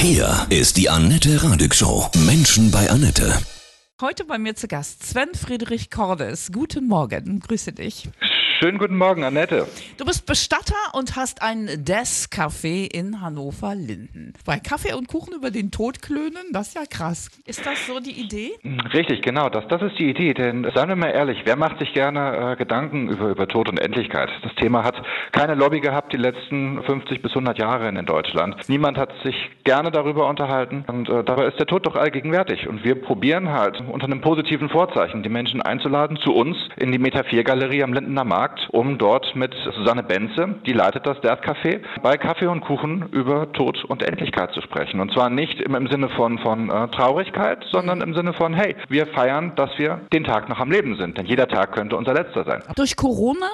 Hier ist die Annette Radig Show. Menschen bei Annette. Heute bei mir zu Gast Sven Friedrich Cordes. Guten Morgen, grüße dich. Schönen guten Morgen, Annette. Du bist Bestatter und hast ein Des-Café in Hannover-Linden. Bei Kaffee und Kuchen über den Tod klönen, das ist ja krass. Ist das so die Idee? Richtig, genau, das, das ist die Idee. Denn seien wir mal ehrlich, wer macht sich gerne äh, Gedanken über, über Tod und Endlichkeit? Das Thema hat keine Lobby gehabt die letzten 50 bis 100 Jahre in Deutschland. Niemand hat sich gerne darüber unterhalten und äh, dabei ist der Tod doch allgegenwärtig. Und wir probieren halt unter einem positiven Vorzeichen die Menschen einzuladen zu uns in die Metaphir-Galerie am Lindener Markt Markt, um dort mit Susanne Benze, die leitet das Death Café, bei Kaffee und Kuchen über Tod und Endlichkeit zu sprechen. Und zwar nicht im, im Sinne von, von äh, Traurigkeit, sondern im Sinne von, hey, wir feiern, dass wir den Tag noch am Leben sind. Denn jeder Tag könnte unser letzter sein. Durch Corona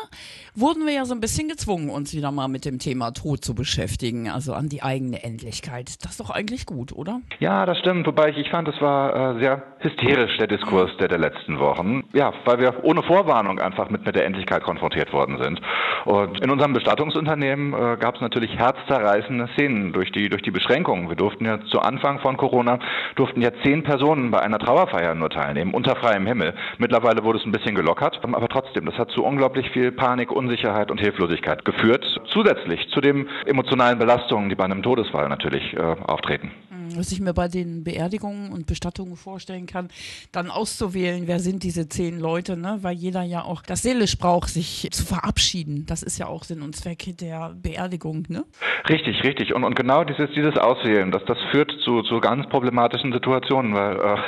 wurden wir ja so ein bisschen gezwungen, uns wieder mal mit dem Thema Tod zu beschäftigen, also an die eigene Endlichkeit. Das ist doch eigentlich gut, oder? Ja, das stimmt. Wobei ich, ich fand, es war äh, sehr hysterisch, der Diskurs der, der letzten Wochen. Ja, weil wir ohne Vorwarnung einfach mit, mit der Endlichkeit konfrontiert worden sind. Und in unserem Bestattungsunternehmen äh, gab es natürlich herzzerreißende Szenen durch die, durch die Beschränkungen. Wir durften ja zu Anfang von Corona, durften ja zehn Personen bei einer Trauerfeier nur teilnehmen, unter freiem Himmel. Mittlerweile wurde es ein bisschen gelockert, aber trotzdem, das hat zu unglaublich viel Panik und Unsicherheit und Hilflosigkeit geführt, zusätzlich zu den emotionalen Belastungen, die bei einem Todesfall natürlich äh, auftreten was ich mir bei den Beerdigungen und Bestattungen vorstellen kann, dann auszuwählen, wer sind diese zehn Leute, ne? weil jeder ja auch das seelisch braucht, sich zu verabschieden. Das ist ja auch Sinn und Zweck der Beerdigung. Ne? Richtig, richtig. Und, und genau dieses, dieses Auswählen, das, das führt zu, zu ganz problematischen Situationen, weil äh,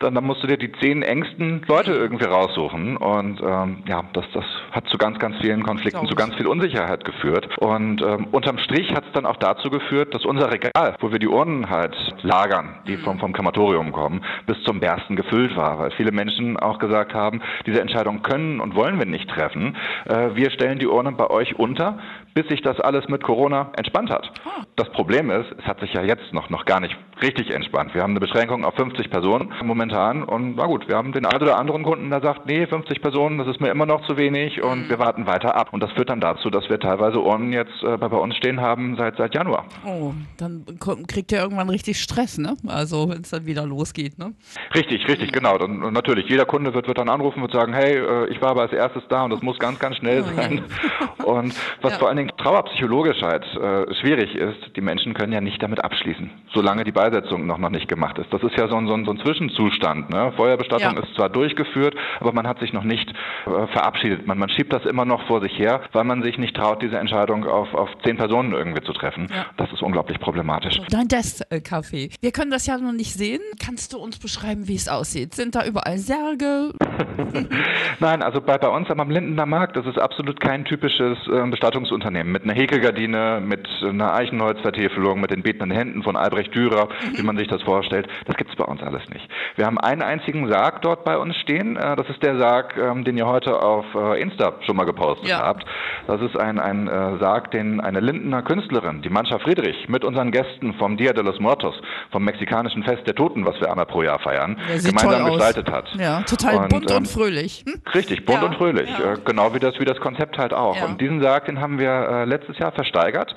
dann, dann musst du dir die zehn engsten Leute irgendwie raussuchen. Und ähm, ja, das, das hat zu ganz, ganz vielen Konflikten, zu ganz viel Unsicherheit geführt. Und ähm, unterm Strich hat es dann auch dazu geführt, dass unser Regal, wo wir die Urnen halt Lagern, die vom, vom Krematorium kommen, bis zum Bersten gefüllt war, weil viele Menschen auch gesagt haben, diese Entscheidung können und wollen wir nicht treffen. Äh, wir stellen die Urne bei euch unter, bis sich das alles mit Corona entspannt hat. Ah. Das Problem ist, es hat sich ja jetzt noch, noch gar nicht richtig entspannt. Wir haben eine Beschränkung auf 50 Personen momentan und na gut, wir haben den einen oder anderen Kunden, der sagt, nee, 50 Personen, das ist mir immer noch zu wenig und mhm. wir warten weiter ab. Und das führt dann dazu, dass wir teilweise Urnen jetzt äh, bei uns stehen haben seit, seit Januar. Oh, dann kriegt ihr irgendwann richtig Stress, ne? Also wenn es dann wieder losgeht, ne? Richtig, richtig, genau. Dann, natürlich, jeder Kunde wird, wird dann anrufen und sagen, hey, äh, ich war aber als erstes da und das muss ganz, ganz schnell oh, sein. Ja. Und was ja. vor allen Dingen trauerpsychologisch halt äh, schwierig ist, die Menschen können ja nicht damit abschließen, solange die Beisetzung noch, noch nicht gemacht ist. Das ist ja so ein, so ein, so ein Zwischenzustand. Ne? Feuerbestattung ja. ist zwar durchgeführt, aber man hat sich noch nicht äh, verabschiedet. Man, man schiebt das immer noch vor sich her, weil man sich nicht traut, diese Entscheidung auf, auf zehn Personen irgendwie zu treffen. Das ist unglaublich problematisch. Dein Desk-Café. Wir können das ja noch nicht sehen. Kannst du uns beschreiben, wie es aussieht? Sind da überall Särge? Nein, also bei, bei uns am Lindener Markt, das ist absolut kein typisches äh, Bestattungsunternehmen mit einer Häkelgardine, mit einer Eichenholzvertäfelung, mit den betenden Händen von Albrecht Dürer, wie man sich das vorstellt. Das gibt es bei uns alles nicht. Wir haben einen einzigen Sarg dort bei uns stehen. Äh, das ist der Sarg, ähm, den ihr heute auf äh, Insta schon mal gepostet ja. habt. Das ist ein, ein äh, Sarg, den eine Lindener Künstlerin, die Mancha Friedrich, mit unseren Gästen vom Dia de los Muertos, vom mexikanischen Fest der Toten, was wir einmal pro Jahr feiern, gemeinsam gestaltet hat. Ja, total und, bunt ähm, und fröhlich. Hm? Richtig, bunt ja, und fröhlich. Ja. Äh, genau wie das, wie das Konzept halt auch. Ja. Und diesen Sarg, den haben wir äh, letztes Jahr versteigert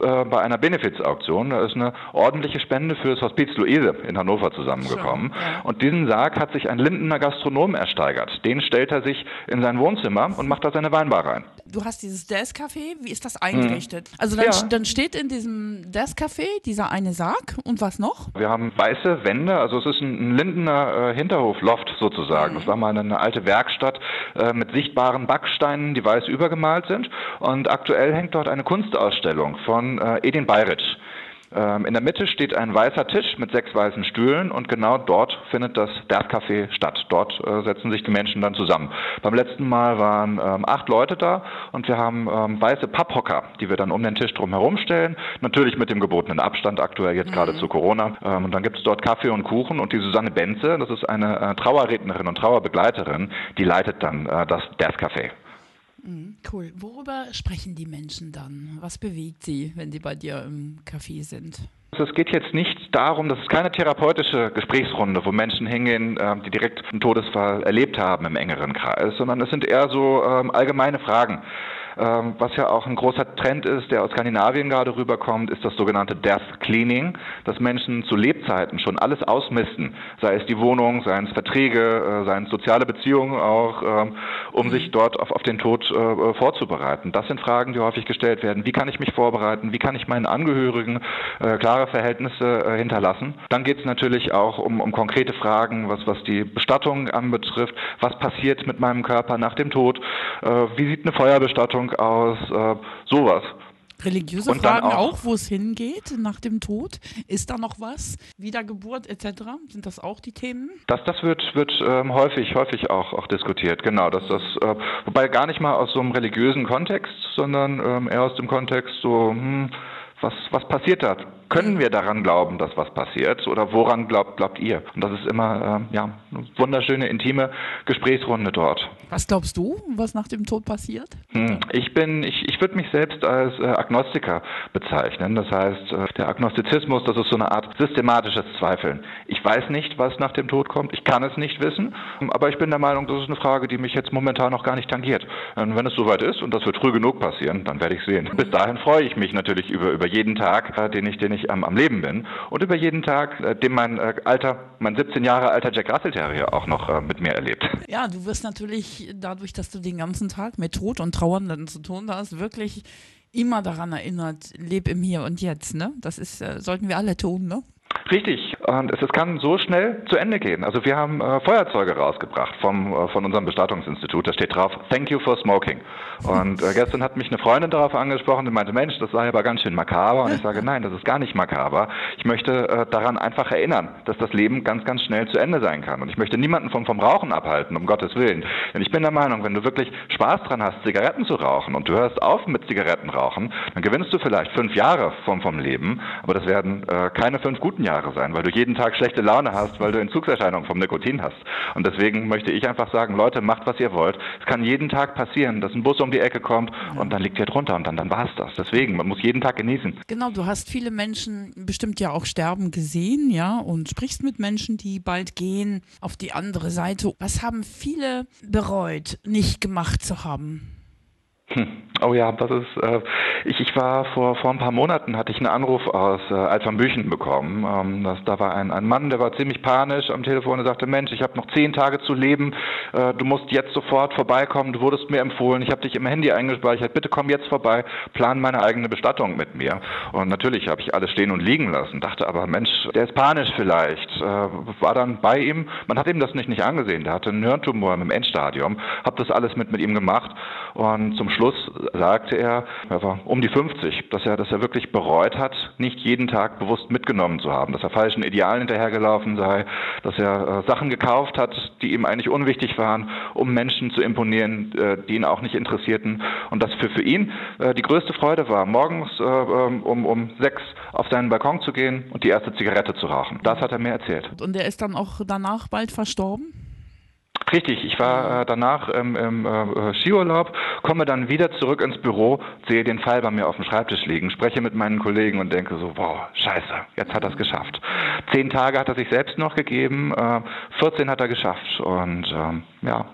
äh, bei einer Benefizauktion. Da ist eine ordentliche Spende für das Hospiz Luise in Hannover zusammengekommen. Ja. Und diesen Sarg hat sich ein Lindener Gastronom ersteigert. Den stellt er sich in sein Wohnzimmer und macht da seine Weinbar rein. Du hast dieses Desk-Café, wie ist das eingerichtet? Mhm. Also dann, ja. dann, steht in diesem Desk-Café dieser eine Sarg und was noch? Wir haben weiße Wände, also es ist ein, Lindener äh, Hinterhof-Loft sozusagen. Mhm. Das war mal eine alte Werkstatt äh, mit sichtbaren Backsteinen, die weiß übergemalt sind. Und aktuell hängt dort eine Kunstausstellung von äh, Edin Bayric. Ähm, in der Mitte steht ein weißer Tisch mit sechs weißen Stühlen und genau dort findet das Derf-Café statt. Dort äh, setzen sich die Menschen dann zusammen. Beim letzten Mal waren ähm, acht Leute da und wir haben ähm, weiße Papphocker, die wir dann um den Tisch drum herum stellen. Natürlich mit dem gebotenen Abstand aktuell jetzt mhm. gerade zu Corona. Ähm, und dann gibt es dort Kaffee und Kuchen und die Susanne Benze, das ist eine äh, Trauerrednerin und Trauerbegleiterin, die leitet dann äh, das Derf-Café. Mhm, cool. Worüber sprechen die Menschen dann? Was bewegt sie, wenn sie bei dir im Café sind? Also es geht jetzt nicht darum, das ist keine therapeutische Gesprächsrunde, wo Menschen hingehen, ähm, die direkt einen Todesfall erlebt haben im engeren Kreis, sondern es sind eher so ähm, allgemeine Fragen. Ähm, was ja auch ein großer Trend ist, der aus Skandinavien gerade rüberkommt, ist das sogenannte Death Cleaning, dass Menschen zu Lebzeiten schon alles ausmisten, sei es die Wohnung, seien es Verträge, äh, seien es soziale Beziehungen auch, ähm, um sich dort auf, auf den Tod äh, vorzubereiten. Das sind Fragen, die häufig gestellt werden. Wie kann ich mich vorbereiten? Wie kann ich meinen Angehörigen äh, klare Verhältnisse äh, hinterlassen? Dann geht es natürlich auch um, um konkrete Fragen, was, was die Bestattung anbetrifft. Was passiert mit meinem Körper nach dem Tod? Äh, wie sieht eine Feuerbestattung aus? Äh, sowas. Religiöse Und Fragen auch- auch, wo es hingeht nach dem Tod. Ist da noch was? Wiedergeburt etc. Sind das auch die Themen? Das, das wird, wird ähm, häufig, häufig auch, auch diskutiert, genau. Dass das, äh, wobei gar nicht mal aus so einem religiösen Kontext, sondern ähm, eher aus dem Kontext so, hm, was, was passiert da? Können wir daran glauben, dass was passiert? Oder woran glaubt, glaubt ihr? Und das ist immer ähm, ja, eine wunderschöne, intime Gesprächsrunde dort. Was glaubst du, was nach dem Tod passiert? Hm, Ich bin, ich, ich würde mich selbst als äh, Agnostiker bezeichnen. Das heißt, äh, der Agnostizismus, das ist so eine Art systematisches Zweifeln. Ich weiß nicht, was nach dem Tod kommt. Ich kann es nicht wissen. Aber ich bin der Meinung, das ist eine Frage, die mich jetzt momentan noch gar nicht tangiert. Und wenn es soweit ist, und das wird früh genug passieren, dann werde ich sehen. Bis dahin freue ich mich natürlich über, über jeden Tag, äh, den ich, den ich am, am Leben bin. Und über jeden Tag, äh, den mein äh, alter, mein 17 Jahre alter Jack Russell Terrier auch noch äh, mit mir erlebt. Ja, du wirst natürlich dadurch, dass du den ganzen Tag mit Tod und Trauernden zu tun hast, wirklich immer daran erinnert, leb im Hier und Jetzt, ne? Das ist, äh, sollten wir alle tun, ne? Richtig. Und es, kann so schnell zu Ende gehen. Also wir haben äh, Feuerzeuge rausgebracht vom, äh, von unserem Bestattungsinstitut. Da steht drauf, thank you for smoking. Und äh, gestern hat mich eine Freundin darauf angesprochen und meinte, Mensch, das sei aber ganz schön makaber. Und ich sage, nein, das ist gar nicht makaber. Ich möchte äh, daran einfach erinnern, dass das Leben ganz, ganz schnell zu Ende sein kann. Und ich möchte niemanden vom, vom Rauchen abhalten, um Gottes Willen. Denn ich bin der Meinung, wenn du wirklich Spaß dran hast, Zigaretten zu rauchen und du hörst auf mit Zigarettenrauchen, dann gewinnst du vielleicht fünf Jahre vom, vom Leben, aber das werden äh, keine fünf guten Jahre sein, weil du jeden Tag schlechte Laune hast, weil du Entzugserscheinungen vom Nikotin hast. Und deswegen möchte ich einfach sagen, Leute, macht, was ihr wollt. Es kann jeden Tag passieren, dass ein Bus um die Ecke kommt und dann liegt ihr drunter und dann, dann war es das. Deswegen, man muss jeden Tag genießen. Genau, du hast viele Menschen bestimmt ja auch sterben gesehen, ja, und sprichst mit Menschen, die bald gehen auf die andere Seite. Was haben viele bereut, nicht gemacht zu haben? Hm. Oh ja, das ist. Äh, ich, ich war vor vor ein paar Monaten hatte ich einen Anruf aus äh, Alternbüchen bekommen. Ähm, das, da war ein, ein Mann, der war ziemlich panisch am Telefon und sagte: Mensch, ich habe noch zehn Tage zu leben. Äh, du musst jetzt sofort vorbeikommen. Du wurdest mir empfohlen. Ich habe dich im Handy eingespeichert. Bitte komm jetzt vorbei. Plan meine eigene Bestattung mit mir. Und natürlich habe ich alles stehen und liegen lassen. Dachte aber, Mensch, der ist panisch vielleicht. Äh, war dann bei ihm. Man hat ihm das nicht nicht angesehen. Der hatte einen Hirntumor im Endstadium. Hab das alles mit mit ihm gemacht. Und zum Schluss sagte er, er war um die 50, dass er, dass er wirklich bereut hat, nicht jeden Tag bewusst mitgenommen zu haben, dass er falschen Idealen hinterhergelaufen sei, dass er äh, Sachen gekauft hat, die ihm eigentlich unwichtig waren, um Menschen zu imponieren, äh, die ihn auch nicht interessierten. Und dass für, für ihn äh, die größte Freude war, morgens äh, ähm, um, um sechs auf seinen Balkon zu gehen und die erste Zigarette zu rauchen. Das hat er mir erzählt. Und er ist dann auch danach bald verstorben? Richtig, ich war äh, danach ähm, im äh, Skiurlaub, komme dann wieder zurück ins Büro, sehe den Fall bei mir auf dem Schreibtisch liegen, spreche mit meinen Kollegen und denke so, wow, scheiße, jetzt hat er es geschafft. Zehn Tage hat er sich selbst noch gegeben, äh, 14 hat er geschafft und ähm, ja,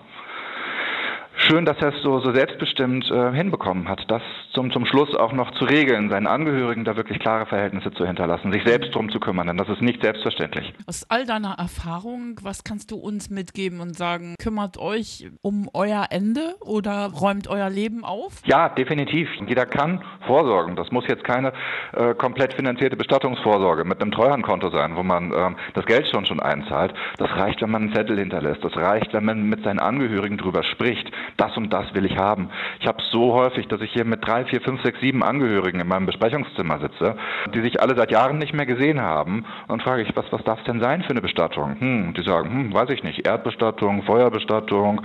schön, dass er es so, so selbstbestimmt äh, hinbekommen hat, das zum, zum Schluss auch noch zu regeln, seinen Angehörigen da wirklich klare Verhältnisse zu hinterlassen, sich selbst drum zu kümmern, denn das ist nicht selbstverständlich. Aus all deiner Erfahrung, was kannst du uns mitgeben und sagen, kümmert euch um euer Ende oder räumt euer Leben auf? Ja, definitiv. Jeder kann vorsorgen. Das muss jetzt keine äh, komplett finanzierte Bestattungsvorsorge mit einem Treuhandkonto sein, wo man ähm, das Geld schon schon einzahlt. Das reicht, wenn man einen Zettel hinterlässt. Das reicht, wenn man mit seinen Angehörigen drüber spricht. Das und das will ich haben. Ich habe so häufig, dass ich hier mit drei, vier, fünf, sechs, sieben Angehörigen in meinem Besprechungszimmer sitze, die sich alle seit Jahren nicht mehr gesehen haben. Und frage ich, was, was darf es denn sein für eine Bestattung? Hm, die sagen, hm, weiß ich nicht, Erdbestattung, Feuerbestattung,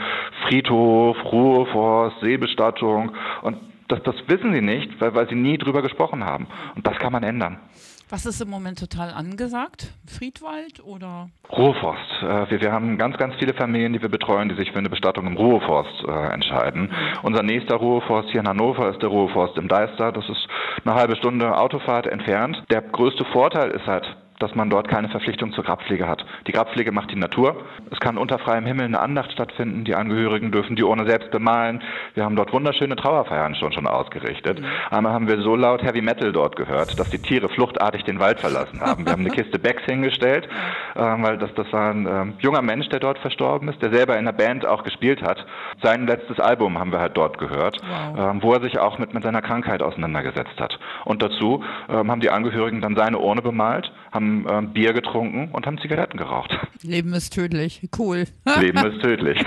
Friedhof, Ruheforst, Seebestattung. Und das, das wissen sie nicht, weil, weil sie nie drüber gesprochen haben. Und das kann man ändern. Was ist im Moment total angesagt? Friedwald oder? Ruheforst. Äh, wir, wir haben ganz, ganz viele Familien, die wir betreuen, die sich für eine Bestattung im Ruheforst äh, entscheiden. Unser nächster Ruheforst hier in Hannover ist der Ruheforst im Deister. Das ist eine halbe Stunde Autofahrt entfernt. Der größte Vorteil ist halt, dass man dort keine Verpflichtung zur Grabpflege hat. Die Grabpflege macht die Natur. Es kann unter freiem Himmel eine Andacht stattfinden. Die Angehörigen dürfen die Urne selbst bemalen. Wir haben dort wunderschöne Trauerfeiern schon schon ausgerichtet. Mhm. Einmal haben wir so laut Heavy Metal dort gehört, dass die Tiere fluchtartig den Wald verlassen haben. Wir haben eine Kiste Becks hingestellt, äh, weil das, das war ein äh, junger Mensch, der dort verstorben ist, der selber in der Band auch gespielt hat. Sein letztes Album haben wir halt dort gehört, wow. äh, wo er sich auch mit, mit seiner Krankheit auseinandergesetzt hat. Und dazu ähm, haben die Angehörigen dann seine Urne bemalt, haben ähm, Bier getrunken und haben Zigaretten geraucht. Leben ist tödlich. Cool. Leben ist tödlich.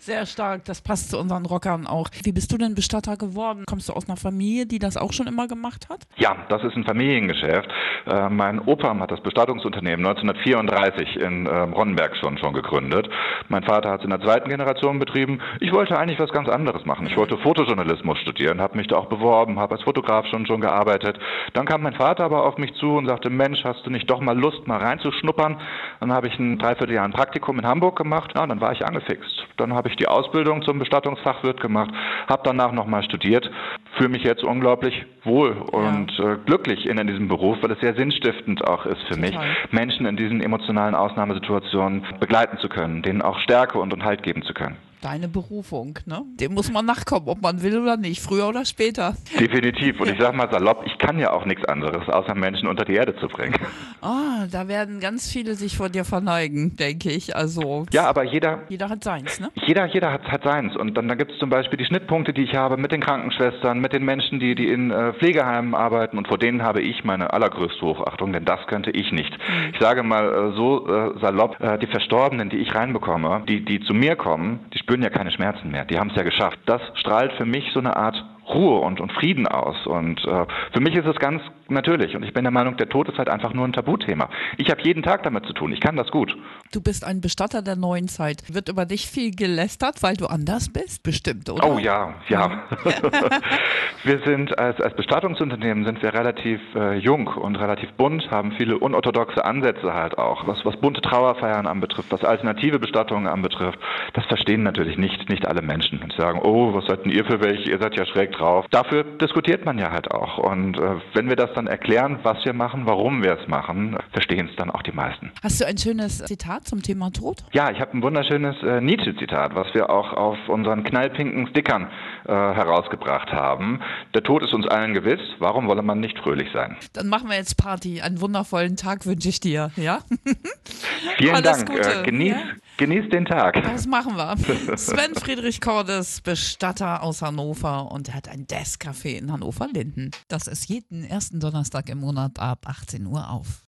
Sehr stark, das passt zu unseren Rockern auch. Wie bist du denn Bestatter geworden? Kommst du aus einer Familie, die das auch schon immer gemacht hat? Ja, das ist ein Familiengeschäft. Äh, mein Opa hat das Bestattungsunternehmen 1934 in äh, Ronnenberg schon, schon gegründet. Mein Vater hat es in der zweiten Generation betrieben. Ich wollte eigentlich was ganz anderes machen. Ich wollte Fotojournalismus studieren, habe mich da auch beworben, habe als Fotograf schon, schon gearbeitet. Dann kam mein Vater aber auf mich zu und sagte, Mensch, hast du nicht doch mal Lust, mal reinzuschnuppern? Dann habe ich ein Dreivierteljahr ein Praktikum in Hamburg gemacht. Ja, dann war ich angefixt. Dann habe ich die Ausbildung zum Bestattungsfachwirt gemacht, habe danach nochmal studiert, fühle mich jetzt unglaublich wohl und ja. äh, glücklich in, in, diesem Beruf, weil es sehr sinnstiftend auch ist für Total. mich, Menschen in diesen emotionalen Ausnahmesituationen begleiten zu können, denen auch Stärke und, und Halt geben zu können deine Berufung, ne? Dem muss man nachkommen, ob man will oder nicht, früher oder später. Definitiv. Und ich sag mal salopp, ich kann ja auch nichts anderes, außer Menschen unter die Erde zu bringen. Ah, da werden ganz viele sich vor dir verneigen, denke ich. Also ja, aber jeder. Jeder hat seins, ne? Jeder, jeder hat, hat seins. Und dann, dann gibt es zum Beispiel die Schnittpunkte, die ich habe mit den Krankenschwestern, mit den Menschen, die, die in äh, Pflegeheimen arbeiten. Und vor denen habe ich meine allergrößte Hochachtung, denn das könnte ich nicht. Mhm. Ich sage mal äh, so äh, salopp, äh, die Verstorbenen, die ich reinbekomme, die, die zu mir kommen, die spüren ja keine Schmerzen mehr. Die haben es ja geschafft. Das strahlt für mich so eine Art Ruhe und, und Frieden aus. Und äh, für mich ist es ganz natürlich. Und ich bin der Meinung, der Tod ist halt einfach nur ein Tabuthema. Ich habe jeden Tag damit zu tun. Ich kann das gut. Du bist ein Bestatter der neuen Zeit. Wird über dich viel gelästert, weil du anders bist? Bestimmt, oder? Oh ja, ja. wir sind als, als Bestattungsunternehmen sind wir relativ äh, jung und relativ bunt, haben viele unorthodoxe Ansätze halt auch, was, was bunte Trauerfeiern anbetrifft, was alternative Bestattungen anbetrifft. Das verstehen natürlich nicht, nicht alle Menschen und sagen, oh, was seid denn ihr für welche? Ihr seid ja schräg drauf. Dafür diskutiert man ja halt auch. Und äh, wenn wir das dann erklären, was wir machen, warum wir es machen, verstehen es dann auch die meisten. Hast du ein schönes Zitat zum Thema Tod? Ja, ich habe ein wunderschönes äh, Nietzsche-Zitat, was wir auch auf unseren knallpinken Stickern äh, herausgebracht haben. Der Tod ist uns allen gewiss. Warum wolle man nicht fröhlich sein? Dann machen wir jetzt Party. Einen wundervollen Tag wünsche ich dir. Ja? Vielen Alles Dank. Gute. Äh, genieß, ja? Genieß den Tag. Das machen wir. Sven Friedrich Cordes, Bestatter aus Hannover und er hat ein Desk-Café in Hannover-Linden. Das ist jeden ersten Donnerstag im Monat ab 18 Uhr auf.